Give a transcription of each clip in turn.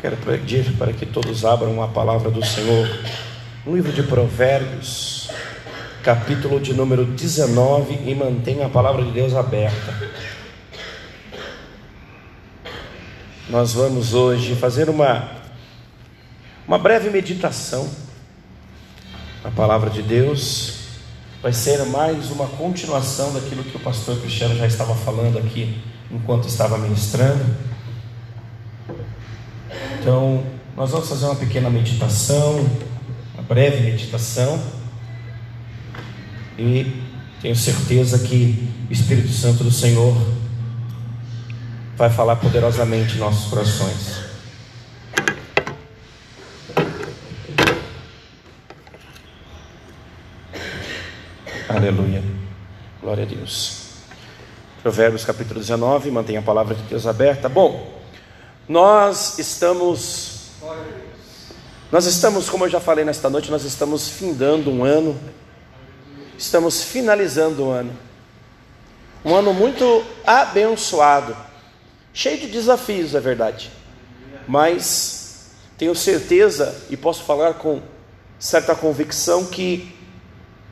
Quero pedir para que todos abram a palavra do Senhor no livro de Provérbios, capítulo de número 19, e mantenha a palavra de Deus aberta. Nós vamos hoje fazer uma, uma breve meditação na palavra de Deus. Vai ser mais uma continuação daquilo que o pastor Cristiano já estava falando aqui enquanto estava ministrando. Então, nós vamos fazer uma pequena meditação, uma breve meditação, e tenho certeza que o Espírito Santo do Senhor vai falar poderosamente em nossos corações. Aleluia. Glória a Deus. Provérbios capítulo 19, mantenha a palavra de Deus aberta. Bom, nós estamos nós estamos, como eu já falei nesta noite, nós estamos findando um ano. Estamos finalizando um ano. Um ano muito abençoado, cheio de desafios, é verdade. Mas tenho certeza e posso falar com certa convicção que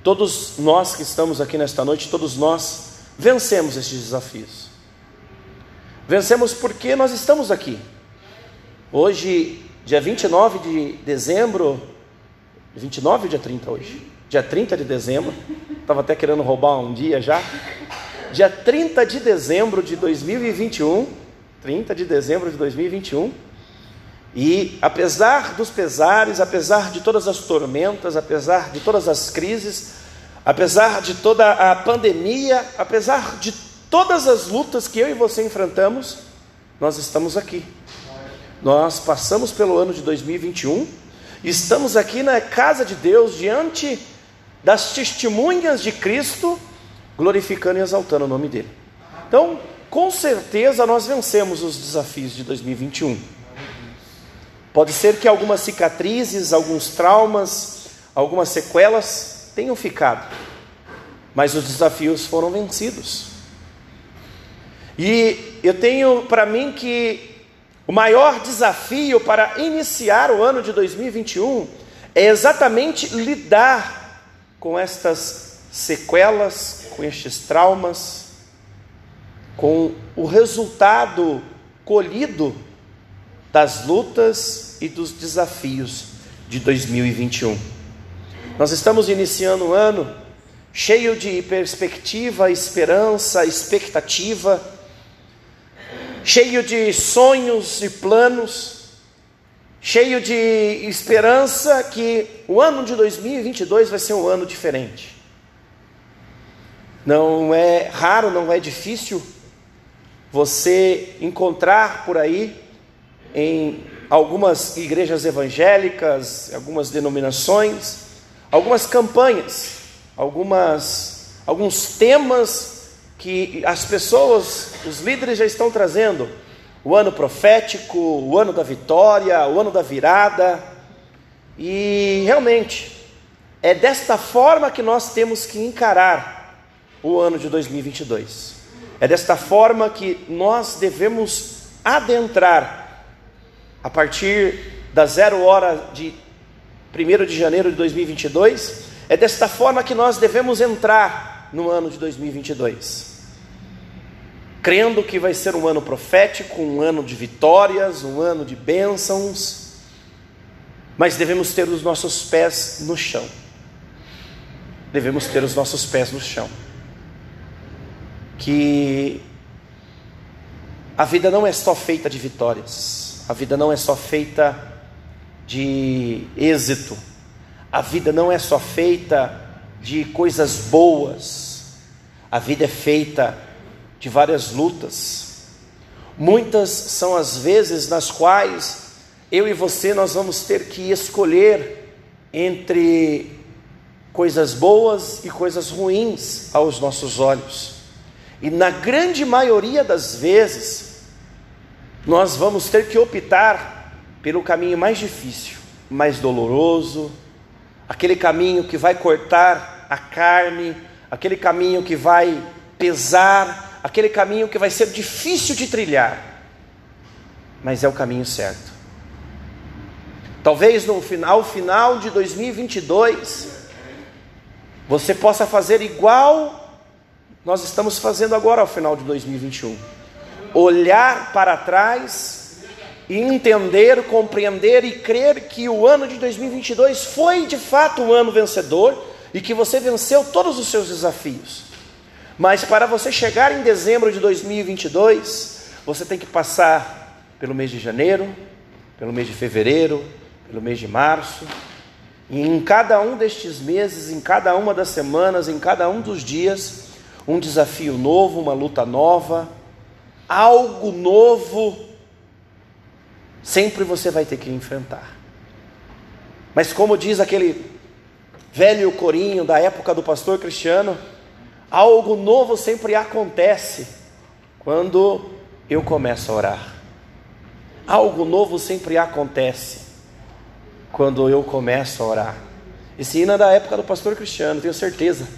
todos nós que estamos aqui nesta noite, todos nós vencemos esses desafios. Vencemos porque nós estamos aqui. Hoje, dia 29 de dezembro, 29 ou dia 30 hoje? Dia 30 de dezembro, estava até querendo roubar um dia já. Dia 30 de dezembro de 2021, 30 de dezembro de 2021, e apesar dos pesares, apesar de todas as tormentas, apesar de todas as crises, apesar de toda a pandemia, apesar de Todas as lutas que eu e você enfrentamos, nós estamos aqui. Nós passamos pelo ano de 2021, estamos aqui na casa de Deus, diante das testemunhas de Cristo, glorificando e exaltando o nome dEle. Então, com certeza nós vencemos os desafios de 2021. Pode ser que algumas cicatrizes, alguns traumas, algumas sequelas tenham ficado, mas os desafios foram vencidos. E eu tenho para mim que o maior desafio para iniciar o ano de 2021 é exatamente lidar com estas sequelas, com estes traumas, com o resultado colhido das lutas e dos desafios de 2021. Nós estamos iniciando um ano cheio de perspectiva, esperança, expectativa cheio de sonhos e planos, cheio de esperança que o ano de 2022 vai ser um ano diferente. Não é raro, não é difícil você encontrar por aí em algumas igrejas evangélicas, algumas denominações, algumas campanhas, algumas alguns temas que as pessoas, os líderes já estão trazendo o ano profético, o ano da vitória, o ano da virada, e realmente é desta forma que nós temos que encarar o ano de 2022. É desta forma que nós devemos adentrar a partir da zero hora de 1 de janeiro de 2022. É desta forma que nós devemos entrar no ano de 2022. Crendo que vai ser um ano profético, um ano de vitórias, um ano de bênçãos, mas devemos ter os nossos pés no chão. Devemos ter os nossos pés no chão. Que a vida não é só feita de vitórias, a vida não é só feita de êxito, a vida não é só feita de coisas boas. A vida é feita de várias lutas. Muitas são as vezes nas quais eu e você nós vamos ter que escolher entre coisas boas e coisas ruins aos nossos olhos. E na grande maioria das vezes, nós vamos ter que optar pelo caminho mais difícil, mais doloroso, aquele caminho que vai cortar a carne, aquele caminho que vai pesar, aquele caminho que vai ser difícil de trilhar, mas é o caminho certo. Talvez no final, final de 2022, você possa fazer igual nós estamos fazendo agora ao final de 2021. Olhar para trás e entender, compreender e crer que o ano de 2022 foi de fato um ano vencedor e que você venceu todos os seus desafios. Mas para você chegar em dezembro de 2022, você tem que passar pelo mês de janeiro, pelo mês de fevereiro, pelo mês de março. E em cada um destes meses, em cada uma das semanas, em cada um dos dias, um desafio novo, uma luta nova, algo novo, sempre você vai ter que enfrentar. Mas como diz aquele velho corinho da época do pastor Cristiano, Algo novo sempre acontece quando eu começo a orar. Algo novo sempre acontece quando eu começo a orar. Esse hino é da época do pastor Cristiano, tenho certeza.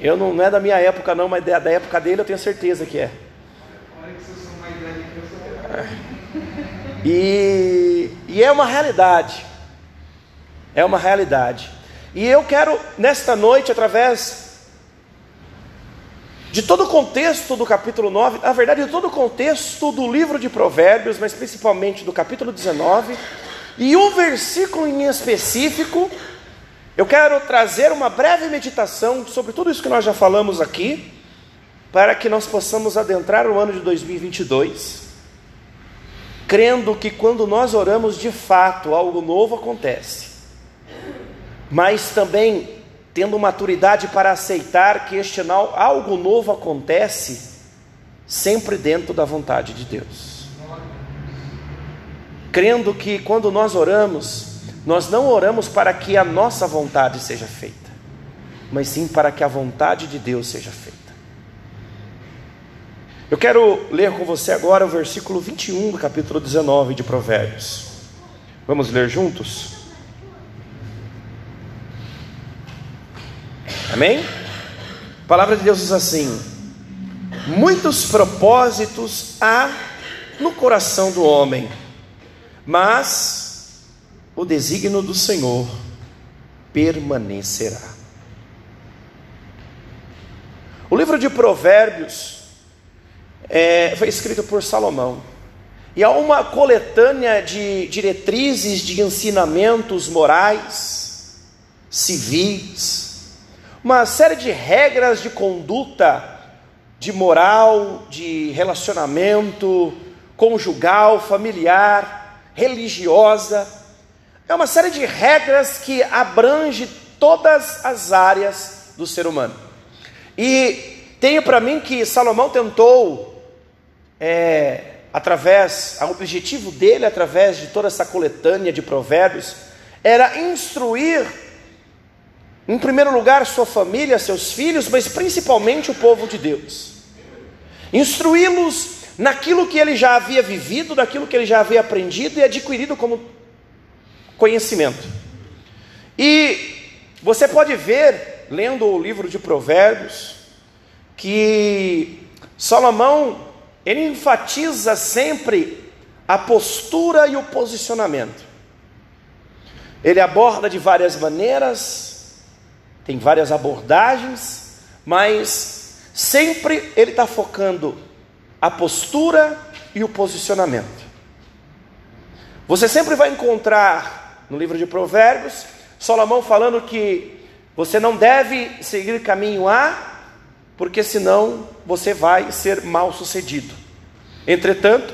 Eu não, não é da minha época, não, mas da, época dele eu tenho certeza que é. E, e é uma realidade. É uma realidade. E eu quero, nesta noite, através de todo o contexto do capítulo 9, na verdade, de todo o contexto do livro de Provérbios, mas principalmente do capítulo 19, e um versículo em específico, eu quero trazer uma breve meditação sobre tudo isso que nós já falamos aqui, para que nós possamos adentrar o ano de 2022, crendo que quando nós oramos de fato, algo novo acontece, mas também tendo maturidade para aceitar que este algo novo acontece sempre dentro da vontade de Deus. Crendo que quando nós oramos, nós não oramos para que a nossa vontade seja feita, mas sim para que a vontade de Deus seja feita. Eu quero ler com você agora o versículo 21 do capítulo 19 de Provérbios. Vamos ler juntos? Amém? A palavra de Deus diz assim: Muitos propósitos há no coração do homem, mas o desígnio do Senhor permanecerá. O livro de Provérbios é, foi escrito por Salomão. E há uma coletânea de diretrizes, de ensinamentos morais, civis, uma série de regras de conduta, de moral, de relacionamento conjugal, familiar, religiosa. É uma série de regras que abrange todas as áreas do ser humano. E tenho para mim que Salomão tentou, é, através, o objetivo dele, através de toda essa coletânea de provérbios, era instruir em primeiro lugar, sua família, seus filhos, mas principalmente o povo de Deus. Instruí-los naquilo que ele já havia vivido, naquilo que ele já havia aprendido e adquirido como conhecimento. E você pode ver, lendo o livro de Provérbios, que Salomão ele enfatiza sempre a postura e o posicionamento. Ele aborda de várias maneiras tem várias abordagens, mas sempre ele está focando a postura e o posicionamento. Você sempre vai encontrar no livro de Provérbios Salomão falando que você não deve seguir caminho A, porque senão você vai ser mal sucedido. Entretanto,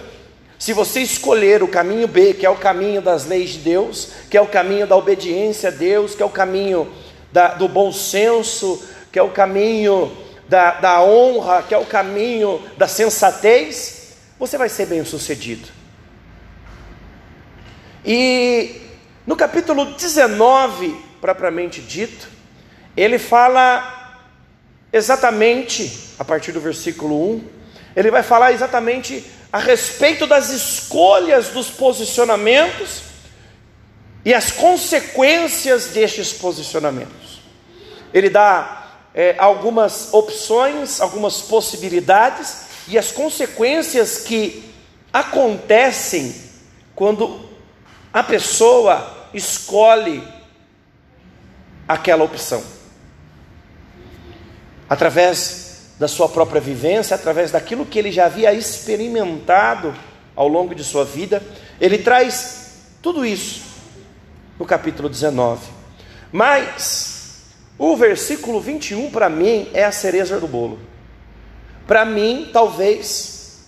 se você escolher o caminho B, que é o caminho das leis de Deus, que é o caminho da obediência a Deus, que é o caminho da, do bom senso, que é o caminho da, da honra, que é o caminho da sensatez, você vai ser bem sucedido. E no capítulo 19, propriamente dito, ele fala exatamente, a partir do versículo 1, ele vai falar exatamente a respeito das escolhas dos posicionamentos e as consequências destes posicionamentos ele dá é, algumas opções, algumas possibilidades e as consequências que acontecem quando a pessoa escolhe aquela opção. Através da sua própria vivência, através daquilo que ele já havia experimentado ao longo de sua vida, ele traz tudo isso no capítulo 19. Mas o versículo 21 para mim é a cereja do bolo. Para mim, talvez,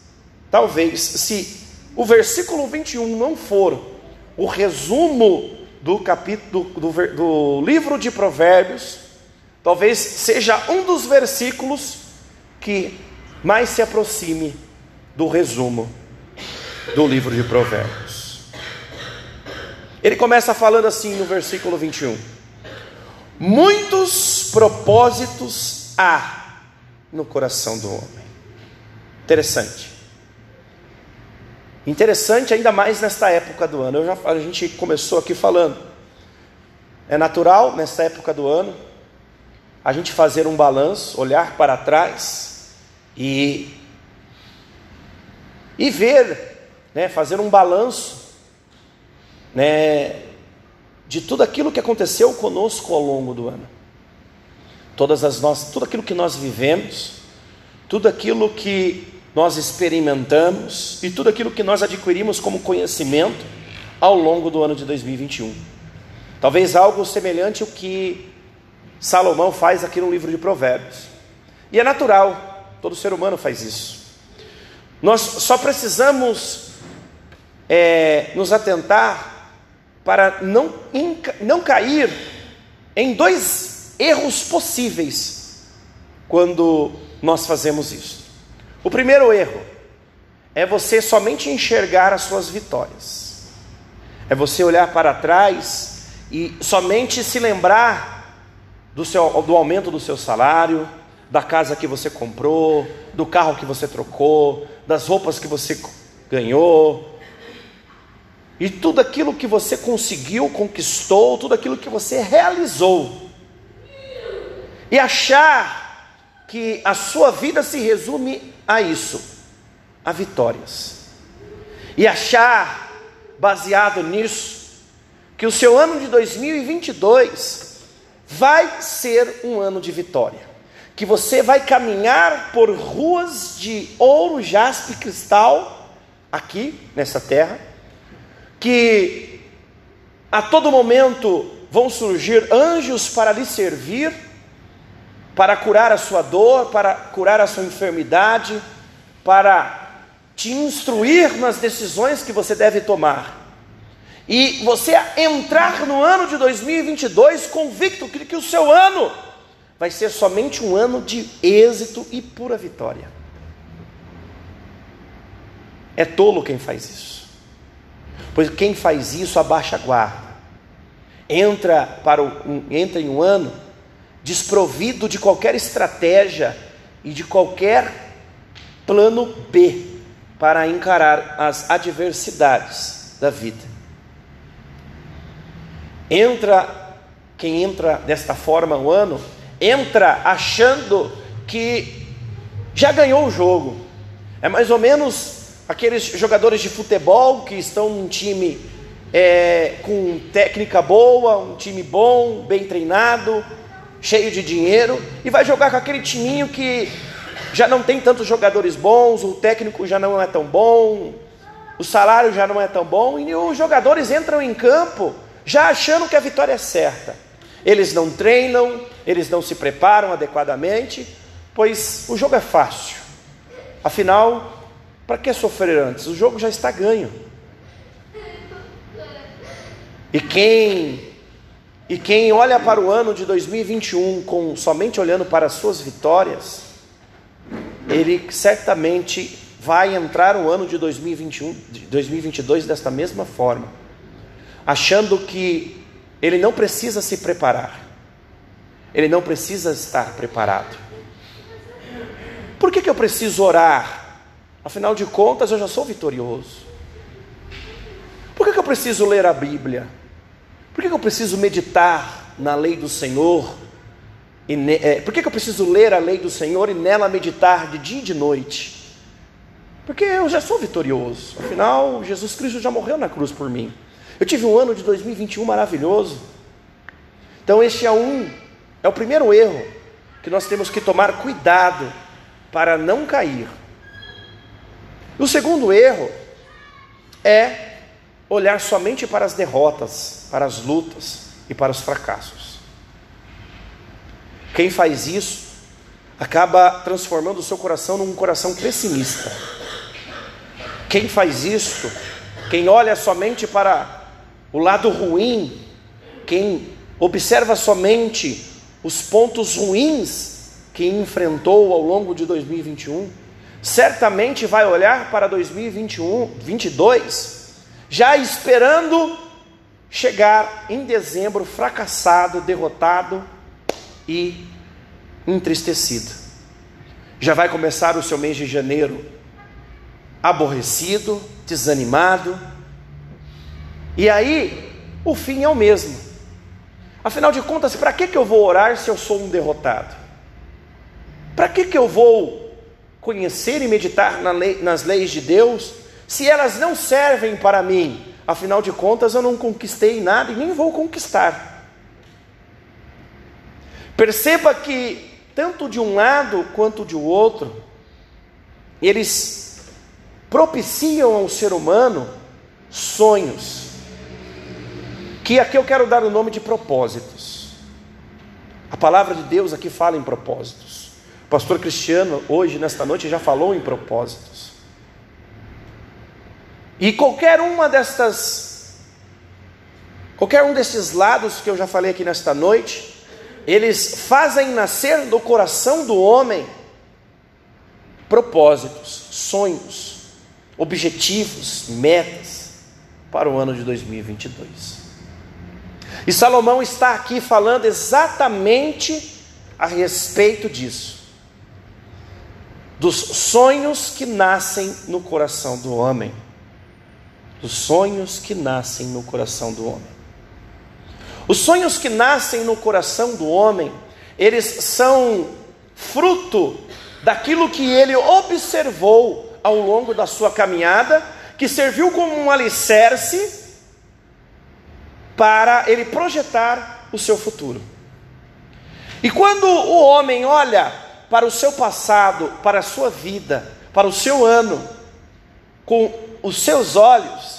talvez, se o versículo 21 não for o resumo do capítulo do, do, livro de Provérbios, talvez seja um dos versículos que mais se aproxime do resumo do livro de Provérbios. Ele começa falando assim no versículo 21: Muitos propósitos há no coração do homem. Interessante. Interessante ainda mais nesta época do ano. Já, a gente começou aqui falando. É natural nesta época do ano a gente fazer um balanço, olhar para trás e e ver, né, fazer um balanço, né, de tudo aquilo que aconteceu conosco ao longo do ano. Todas as nossas, tudo aquilo que nós vivemos, tudo aquilo que nós experimentamos e tudo aquilo que nós adquirimos como conhecimento ao longo do ano de 2021. Talvez algo semelhante ao que Salomão faz aqui no livro de Provérbios. E é natural, todo ser humano faz isso. Nós só precisamos é, nos atentar para não, não cair em dois erros possíveis quando nós fazemos isso. O primeiro erro é você somente enxergar as suas vitórias, é você olhar para trás e somente se lembrar do, seu, do aumento do seu salário, da casa que você comprou, do carro que você trocou, das roupas que você ganhou, e tudo aquilo que você conseguiu, conquistou, tudo aquilo que você realizou, e achar que a sua vida se resume a isso, a vitórias. E achar, baseado nisso, que o seu ano de 2022 vai ser um ano de vitória. Que você vai caminhar por ruas de ouro, jaspe e cristal, aqui nessa terra, que a todo momento vão surgir anjos para lhe servir para curar a sua dor, para curar a sua enfermidade, para te instruir nas decisões que você deve tomar. E você entrar no ano de 2022 convicto que, que o seu ano vai ser somente um ano de êxito e pura vitória. É tolo quem faz isso. Pois quem faz isso abaixa a guarda. Entra para o, entra em um ano desprovido de qualquer estratégia e de qualquer plano B para encarar as adversidades da vida. Entra, quem entra desta forma o ano, entra achando que já ganhou o jogo. É mais ou menos aqueles jogadores de futebol que estão num time é, com técnica boa, um time bom, bem treinado, cheio de dinheiro, e vai jogar com aquele timinho que já não tem tantos jogadores bons, o técnico já não é tão bom, o salário já não é tão bom, e os jogadores entram em campo já achando que a vitória é certa. Eles não treinam, eles não se preparam adequadamente, pois o jogo é fácil. Afinal, para que sofrer antes? O jogo já está ganho. E quem e quem olha para o ano de 2021 com somente olhando para as suas vitórias, ele certamente vai entrar o ano de 2021, de 2022 desta mesma forma, achando que ele não precisa se preparar. Ele não precisa estar preparado. Por que, que eu preciso orar? Afinal de contas, eu já sou vitorioso. Por que, que eu preciso ler a Bíblia? Por que, eu preciso meditar na lei do Senhor? E ne, é, por que, que eu preciso ler a lei do Senhor e nela meditar de dia e de noite? Porque eu já sou vitorioso. Afinal, Jesus Cristo já morreu na cruz por mim. Eu tive um ano de 2021 maravilhoso. Então, este é um, é o primeiro erro que nós temos que tomar cuidado para não cair. O segundo erro é olhar somente para as derrotas, para as lutas e para os fracassos. Quem faz isso acaba transformando o seu coração num coração pessimista. Quem faz isso, quem olha somente para o lado ruim, quem observa somente os pontos ruins que enfrentou ao longo de 2021, certamente vai olhar para 2021, 22, já esperando chegar em dezembro fracassado, derrotado e entristecido. Já vai começar o seu mês de janeiro aborrecido, desanimado. E aí, o fim é o mesmo. Afinal de contas, para que, que eu vou orar se eu sou um derrotado? Para que, que eu vou conhecer e meditar na lei, nas leis de Deus se elas não servem para mim? Afinal de contas, eu não conquistei nada e nem vou conquistar. Perceba que, tanto de um lado quanto de outro, eles propiciam ao ser humano sonhos, que aqui eu quero dar o nome de propósitos. A palavra de Deus aqui fala em propósitos. O pastor Cristiano, hoje, nesta noite, já falou em propósitos. E qualquer uma destas, qualquer um desses lados que eu já falei aqui nesta noite, eles fazem nascer do coração do homem propósitos, sonhos, objetivos, metas para o ano de 2022. E Salomão está aqui falando exatamente a respeito disso. Dos sonhos que nascem no coração do homem. Dos sonhos que nascem no coração do homem. Os sonhos que nascem no coração do homem, eles são fruto daquilo que ele observou ao longo da sua caminhada, que serviu como um alicerce para ele projetar o seu futuro. E quando o homem olha para o seu passado, para a sua vida, para o seu ano, com os seus olhos,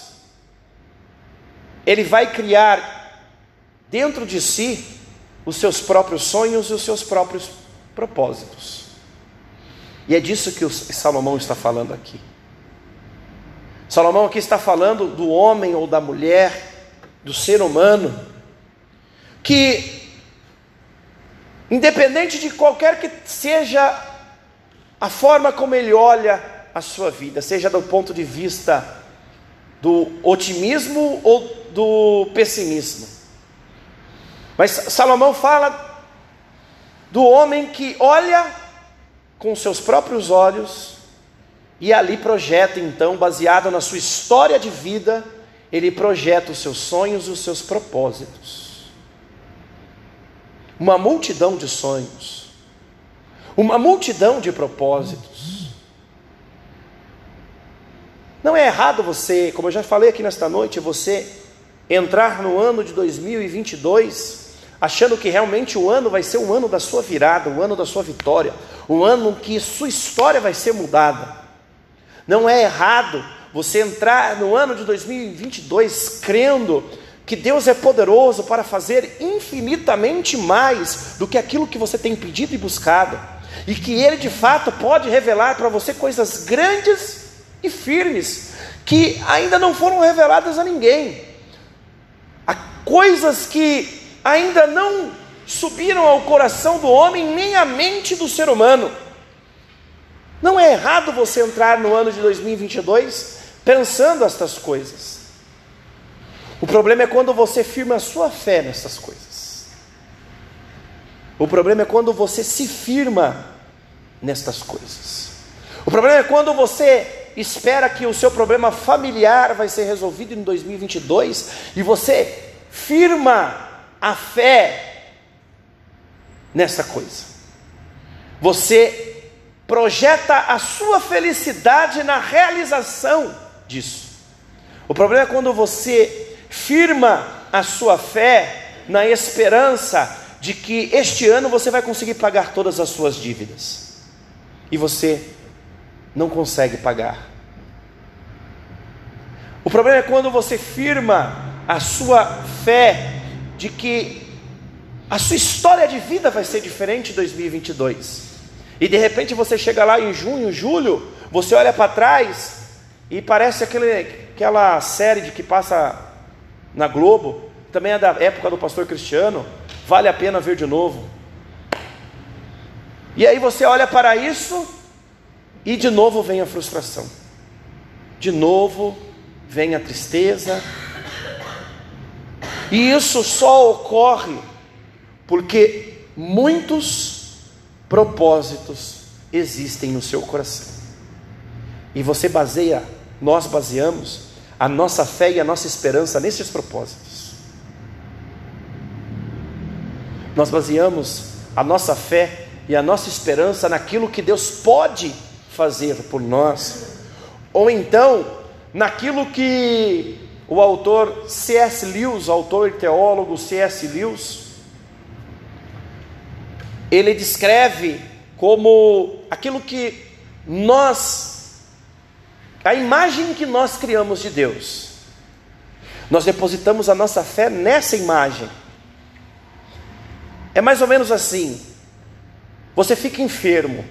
ele vai criar dentro de si os seus próprios sonhos e os seus próprios propósitos. E é disso que o Salomão está falando aqui. Salomão aqui está falando do homem ou da mulher, do ser humano, que, independente de qualquer que seja a forma como ele olha a sua vida, seja do ponto de vista do otimismo ou do pessimismo, mas Salomão fala do homem que olha com seus próprios olhos e ali projeta, então, baseado na sua história de vida, ele projeta os seus sonhos e os seus propósitos. Uma multidão de sonhos, uma multidão de propósitos. Não é errado você, como eu já falei aqui nesta noite, você entrar no ano de 2022 achando que realmente o ano vai ser o ano da sua virada, o ano da sua vitória, o ano que sua história vai ser mudada. Não é errado você entrar no ano de 2022 crendo que Deus é poderoso para fazer infinitamente mais do que aquilo que você tem pedido e buscado, e que Ele de fato pode revelar para você coisas grandes e firmes que ainda não foram reveladas a ninguém, Há coisas que ainda não subiram ao coração do homem nem à mente do ser humano. Não é errado você entrar no ano de 2022 pensando estas coisas. O problema é quando você firma a sua fé nessas coisas. O problema é quando você se firma nestas coisas. O problema é quando você espera que o seu problema familiar vai ser resolvido em 2022 e você firma a fé nessa coisa. Você projeta a sua felicidade na realização disso. O problema é quando você firma a sua fé na esperança de que este ano você vai conseguir pagar todas as suas dívidas. E você não consegue pagar. O problema é quando você firma a sua fé de que a sua história de vida vai ser diferente em 2022. E de repente você chega lá em junho, julho, você olha para trás e parece aquele, aquela série de que passa na Globo, também é da época do pastor Cristiano, vale a pena ver de novo. E aí você olha para isso e de novo vem a frustração. De novo vem a tristeza. E isso só ocorre porque muitos propósitos existem no seu coração. E você baseia, nós baseamos a nossa fé e a nossa esperança nesses propósitos. Nós baseamos a nossa fé e a nossa esperança naquilo que Deus pode fazer por nós, ou então naquilo que o autor C.S. Lewis, autor e teólogo C.S. Lewis, ele descreve como aquilo que nós, a imagem que nós criamos de Deus. Nós depositamos a nossa fé nessa imagem. É mais ou menos assim: você fica enfermo,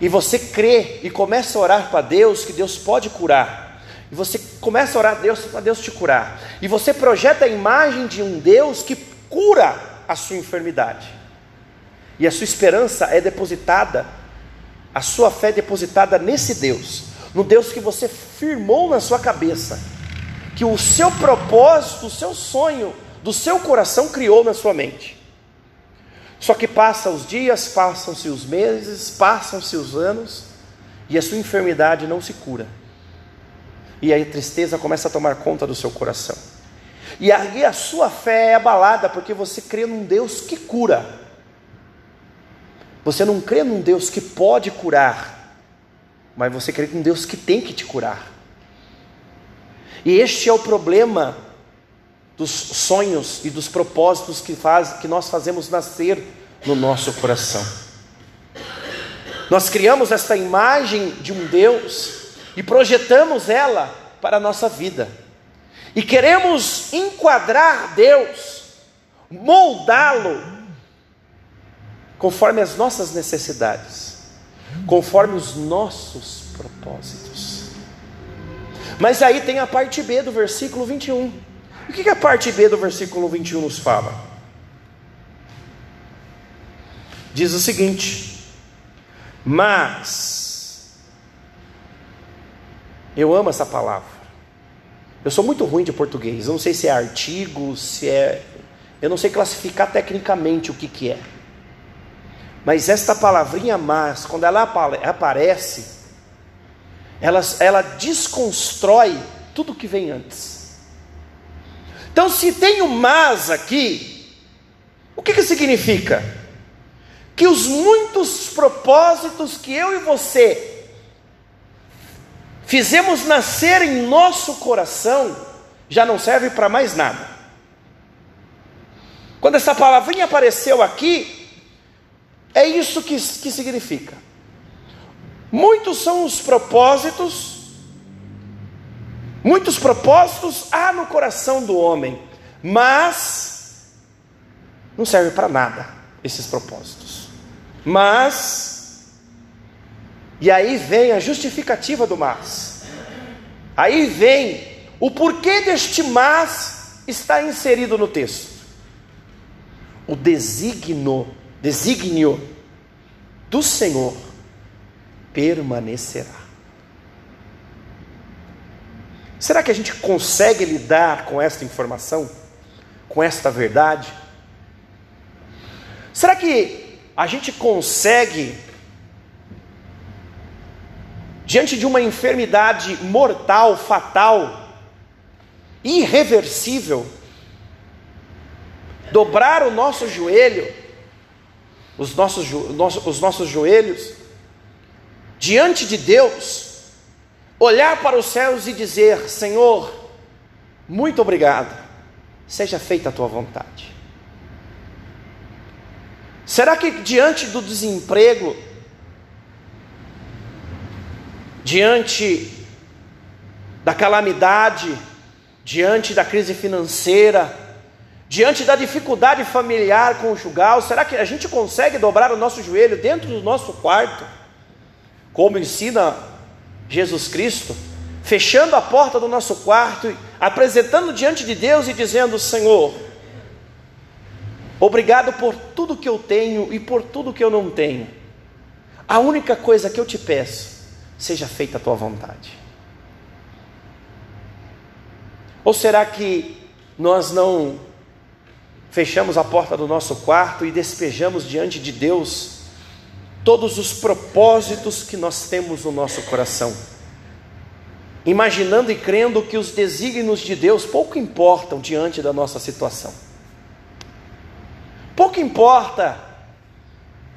e você crê e começa a orar para Deus que Deus pode curar, e você começa a orar a Deus para Deus te curar, e você projeta a imagem de um Deus que cura a sua enfermidade, e a sua esperança é depositada, a sua fé é depositada nesse Deus, no Deus que você firmou na sua cabeça, que o seu propósito, o seu sonho, do seu coração criou na sua mente. Só que passam os dias, passam-se os meses, passam-se os anos, e a sua enfermidade não se cura. E aí a tristeza começa a tomar conta do seu coração. E aí a sua fé é abalada, porque você crê num Deus que cura. Você não crê num Deus que pode curar, mas você crê num Deus que tem que te curar. E este é o problema dos sonhos e dos propósitos que, faz, que nós fazemos nascer no nosso coração. Nós criamos esta imagem de um Deus e projetamos ela para a nossa vida. E queremos enquadrar Deus, moldá-lo conforme as nossas necessidades, conforme os nossos propósitos. Mas aí tem a parte B do versículo 21. O que a parte B do versículo 21 nos fala? Diz o seguinte: Mas, eu amo essa palavra. Eu sou muito ruim de português, eu não sei se é artigo, se é. Eu não sei classificar tecnicamente o que, que é. Mas esta palavrinha mas, quando ela aparece, ela, ela desconstrói tudo que vem antes. Então, se tem o mas aqui, o que, que significa? Que os muitos propósitos que eu e você fizemos nascer em nosso coração já não serve para mais nada. Quando essa palavrinha apareceu aqui, é isso que, que significa. Muitos são os propósitos Muitos propósitos há no coração do homem, mas não serve para nada esses propósitos. Mas, e aí vem a justificativa do mas. Aí vem o porquê deste mas está inserido no texto. O designo, desígnio do Senhor permanecerá. Será que a gente consegue lidar com esta informação? Com esta verdade? Será que a gente consegue, diante de uma enfermidade mortal, fatal, irreversível, dobrar o nosso joelho, os nossos, os nossos joelhos, diante de Deus, olhar para os céus e dizer: Senhor, muito obrigado, seja feita a tua vontade. Será que diante do desemprego, diante da calamidade, diante da crise financeira, diante da dificuldade familiar, conjugal, será que a gente consegue dobrar o nosso joelho dentro do nosso quarto, como ensina Jesus Cristo, fechando a porta do nosso quarto, apresentando diante de Deus e dizendo: Senhor, obrigado por tudo que eu tenho e por tudo que eu não tenho. A única coisa que eu te peço, seja feita a tua vontade. Ou será que nós não fechamos a porta do nosso quarto e despejamos diante de Deus todos os propósitos que nós temos no nosso coração? Imaginando e crendo que os desígnios de Deus pouco importam diante da nossa situação. Pouco importa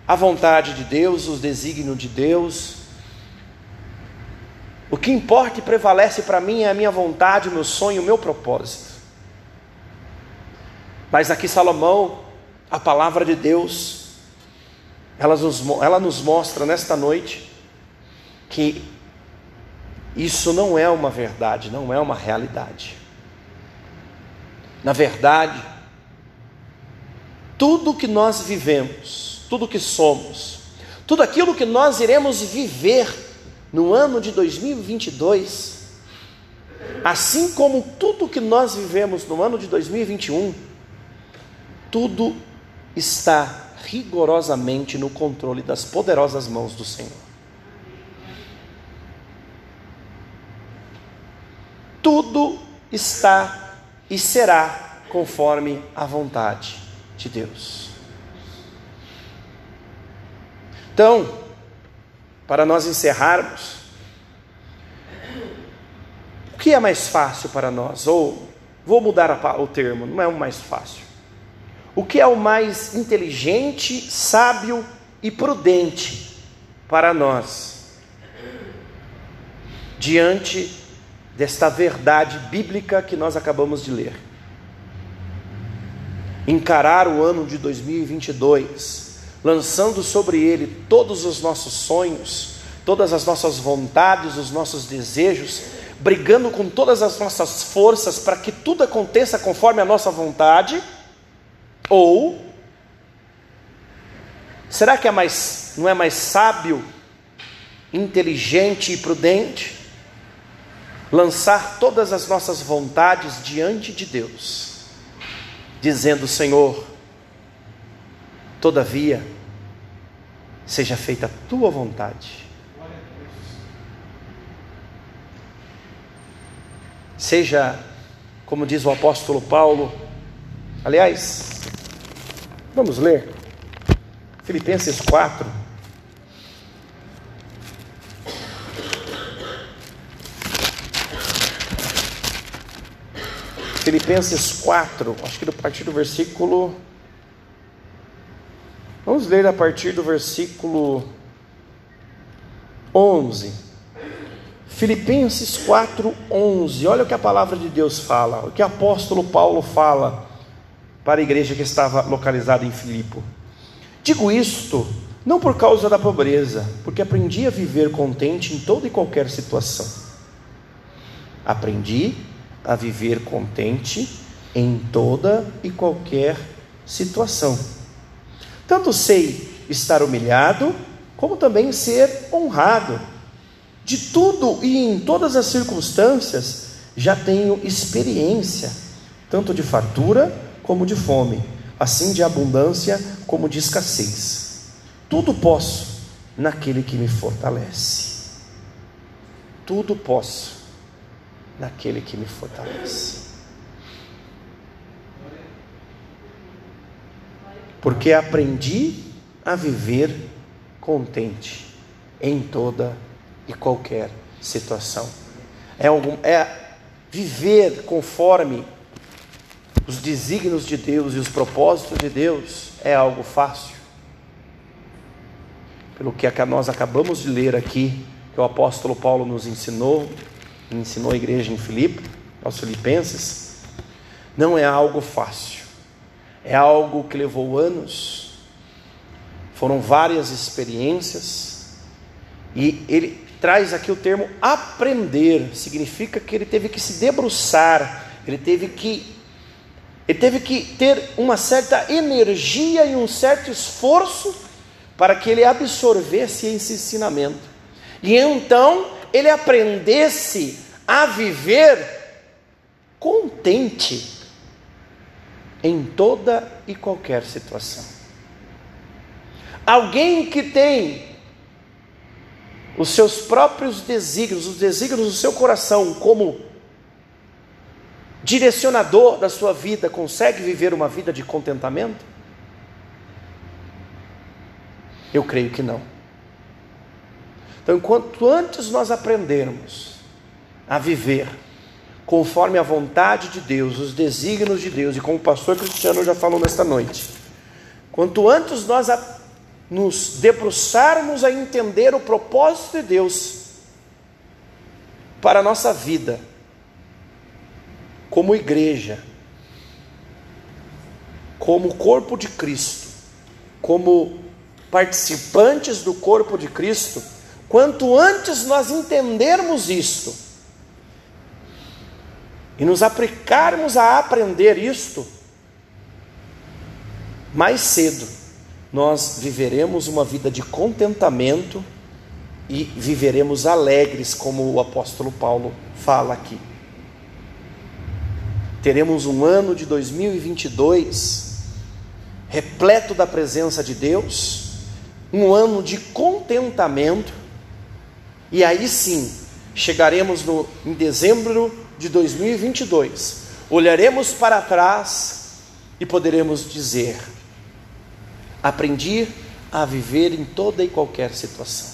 a vontade de Deus, os desígnios de Deus, o que importa e prevalece para mim é a minha vontade, o meu sonho, o meu propósito. Mas aqui Salomão, a palavra de Deus, ela nos, ela nos mostra nesta noite que isso não é uma verdade, não é uma realidade. Na verdade, tudo que nós vivemos, tudo que somos, tudo aquilo que nós iremos viver no ano de 2022, assim como tudo que nós vivemos no ano de 2021, tudo está rigorosamente no controle das poderosas mãos do Senhor. Tudo está e será conforme a vontade de Deus. Então, para nós encerrarmos, o que é mais fácil para nós? Ou vou mudar o termo, não é o mais fácil. O que é o mais inteligente, sábio e prudente para nós? Diante desta verdade bíblica que nós acabamos de ler. Encarar o ano de 2022 lançando sobre ele todos os nossos sonhos, todas as nossas vontades, os nossos desejos, brigando com todas as nossas forças para que tudo aconteça conforme a nossa vontade? Ou será que é mais não é mais sábio, inteligente e prudente lançar todas as nossas vontades diante de Deus, dizendo: Senhor, Todavia, seja feita a tua vontade. Seja, como diz o apóstolo Paulo, aliás, vamos ler, Filipenses 4. Filipenses 4, acho que a partir do versículo Vamos ler a partir do versículo 11. Filipenses 4, 11. Olha o que a palavra de Deus fala, o que o apóstolo Paulo fala para a igreja que estava localizada em Filipo. Digo isto não por causa da pobreza, porque aprendi a viver contente em toda e qualquer situação. Aprendi a viver contente em toda e qualquer situação tanto sei estar humilhado, como também ser honrado. De tudo e em todas as circunstâncias já tenho experiência, tanto de fartura como de fome, assim de abundância como de escassez. Tudo posso naquele que me fortalece. Tudo posso naquele que me fortalece. porque aprendi a viver contente em toda e qualquer situação. É, algum, é viver conforme os desígnios de Deus e os propósitos de Deus é algo fácil. Pelo que nós acabamos de ler aqui, que o apóstolo Paulo nos ensinou, ensinou a igreja em Filipe, aos Filipenses, não é algo fácil, é algo que levou anos, foram várias experiências, e ele traz aqui o termo aprender, significa que ele teve que se debruçar, ele teve que ele teve que ter uma certa energia e um certo esforço para que ele absorvesse esse ensinamento. E então ele aprendesse a viver contente em toda e qualquer situação. Alguém que tem os seus próprios desígnios, os desígnios do seu coração como direcionador da sua vida, consegue viver uma vida de contentamento? Eu creio que não. Então, enquanto antes nós aprendermos a viver conforme a vontade de Deus, os desígnios de Deus, e como o pastor Cristiano já falou nesta noite, quanto antes nós nos debruçarmos a entender o propósito de Deus para a nossa vida, como igreja, como corpo de Cristo, como participantes do corpo de Cristo, quanto antes nós entendermos isto e nos aplicarmos a aprender isto, mais cedo nós viveremos uma vida de contentamento e viveremos alegres, como o apóstolo Paulo fala aqui teremos um ano de 2022 repleto da presença de Deus, um ano de contentamento, e aí sim chegaremos no, em dezembro de 2022, olharemos para trás e poderemos dizer: aprendi a viver em toda e qualquer situação,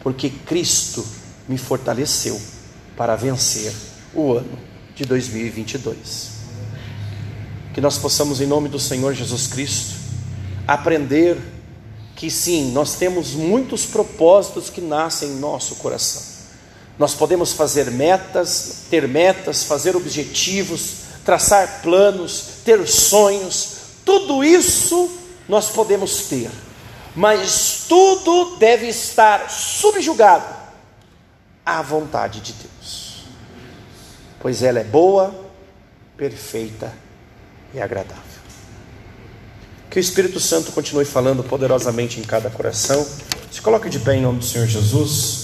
porque Cristo me fortaleceu para vencer o ano de 2022. Que nós possamos, em nome do Senhor Jesus Cristo, aprender que sim, nós temos muitos propósitos que nascem em nosso coração. Nós podemos fazer metas, ter metas, fazer objetivos, traçar planos, ter sonhos, tudo isso nós podemos ter, mas tudo deve estar subjugado à vontade de Deus pois ela é boa, perfeita e agradável. Que o Espírito Santo continue falando poderosamente em cada coração. Se coloque de pé em nome do Senhor Jesus.